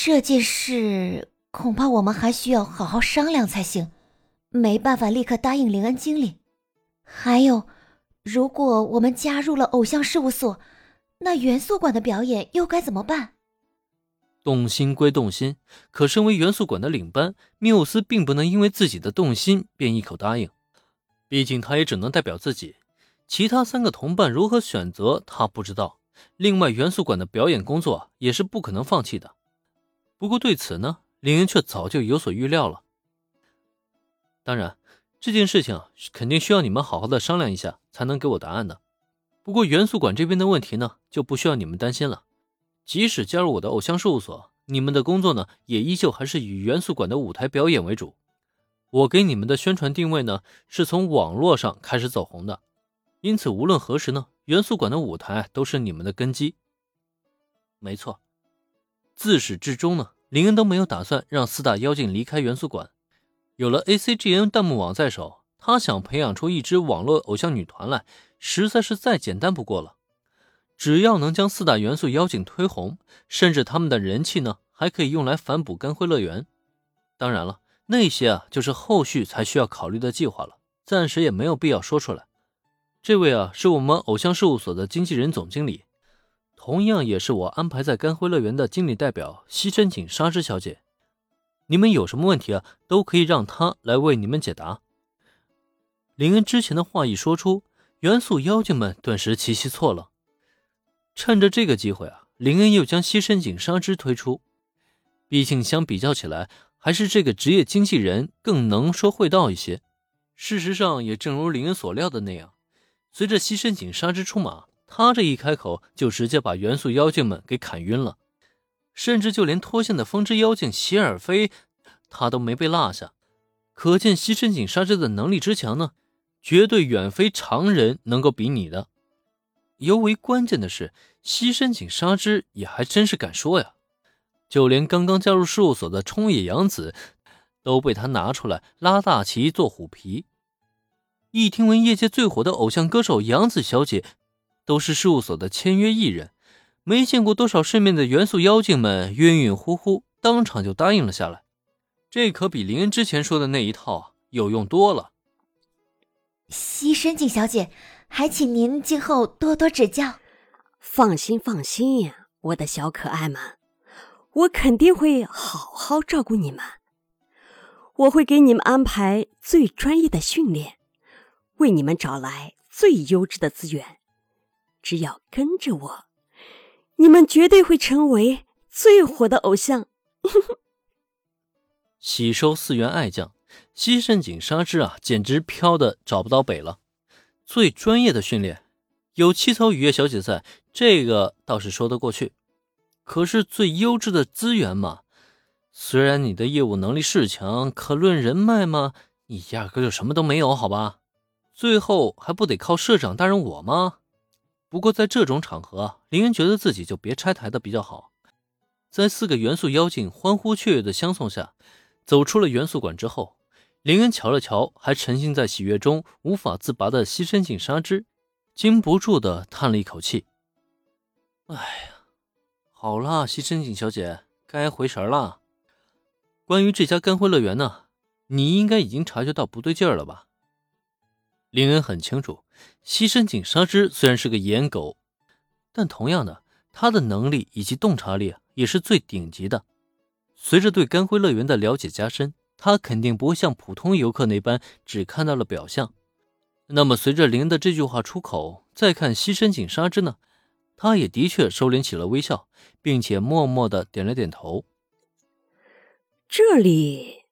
这件事恐怕我们还需要好好商量才行，没办法立刻答应林恩经理。还有，如果我们加入了偶像事务所，那元素馆的表演又该怎么办？动心归动心，可身为元素馆的领班，缪斯并不能因为自己的动心便一口答应。毕竟他也只能代表自己，其他三个同伴如何选择他不知道。另外，元素馆的表演工作也是不可能放弃的。不过对此呢，林云却早就有所预料了。当然，这件事情肯定需要你们好好的商量一下，才能给我答案的。不过元素馆这边的问题呢，就不需要你们担心了。即使加入我的偶像事务所，你们的工作呢，也依旧还是以元素馆的舞台表演为主。我给你们的宣传定位呢，是从网络上开始走红的，因此无论何时呢，元素馆的舞台都是你们的根基。没错，自始至终呢，林恩都没有打算让四大妖精离开元素馆。有了 ACGN 弹幕网在手，他想培养出一支网络偶像女团来，实在是再简单不过了。只要能将四大元素妖精推红，甚至他们的人气呢，还可以用来反哺干辉乐园。当然了，那些啊，就是后续才需要考虑的计划了，暂时也没有必要说出来。这位啊，是我们偶像事务所的经纪人总经理，同样也是我安排在干辉乐园的经理代表西深井沙织小姐。你们有什么问题啊，都可以让她来为你们解答。林恩之前的话一说出，元素妖精们顿时齐齐错了。趁着这个机会啊，林恩又将西深井沙织推出。毕竟相比较起来，还是这个职业经纪人更能说会道一些。事实上，也正如林恩所料的那样，随着西深井沙织出马，他这一开口就直接把元素妖精们给砍晕了，甚至就连脱线的风之妖精席尔菲，他都没被落下。可见西深井纱织的能力之强呢，绝对远非常人能够比拟的。尤为关键的是，西深井纱织也还真是敢说呀，就连刚刚加入事务所的冲野洋子，都被他拿出来拉大旗做虎皮。一听闻业界最火的偶像歌手杨子小姐，都是事务所的签约艺人，没见过多少世面的元素妖精们晕晕乎乎，当场就答应了下来。这可比林恩之前说的那一套有用多了。西深井小姐。还请您今后多多指教。放心，放心呀，我的小可爱们，我肯定会好好照顾你们。我会给你们安排最专业的训练，为你们找来最优质的资源。只要跟着我，你们绝对会成为最火的偶像。喜收四员爱将，西深井纱织啊，简直飘的找不到北了。最专业的训练，有七草雨夜小姐在，这个倒是说得过去。可是最优质的资源嘛，虽然你的业务能力是强，可论人脉嘛，你压根就什么都没有，好吧？最后还不得靠社长大人我吗？不过在这种场合，林恩觉得自己就别拆台的比较好。在四个元素妖精欢呼雀跃的相送下，走出了元素馆之后。林恩瞧了瞧还沉浸在喜悦中无法自拔的西深井纱织，禁不住的叹了一口气：“哎呀，好啦，西深井小姐，该回神了。关于这家干辉乐园呢，你应该已经察觉到不对劲儿了吧？”林恩很清楚，西深井纱织虽然是个颜狗，但同样的，他的能力以及洞察力也是最顶级的。随着对干辉乐园的了解加深。他肯定不会像普通游客那般只看到了表象。那么，随着林的这句话出口，再看西深井纱织呢？他也的确收敛起了微笑，并且默默的点了点头。这里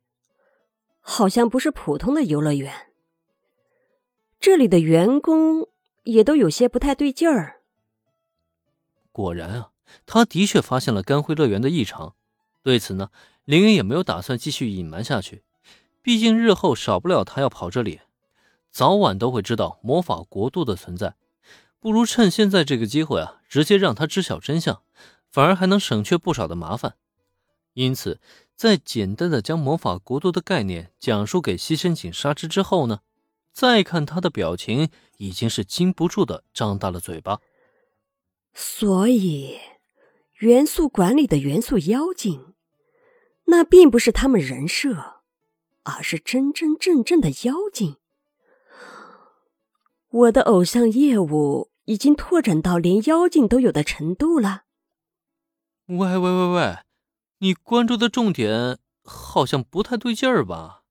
好像不是普通的游乐园，这里的员工也都有些不太对劲儿。果然啊，他的确发现了干辉乐园的异常。对此呢？林恩也没有打算继续隐瞒下去，毕竟日后少不了他要跑这里，早晚都会知道魔法国度的存在。不如趁现在这个机会啊，直接让他知晓真相，反而还能省却不少的麻烦。因此，在简单的将魔法国度的概念讲述给西深井沙织之后呢，再看他的表情，已经是禁不住的张大了嘴巴。所以，元素馆里的元素妖精。那并不是他们人设，而是真真正正的妖精。我的偶像业务已经拓展到连妖精都有的程度了。喂喂喂喂，你关注的重点好像不太对劲儿吧？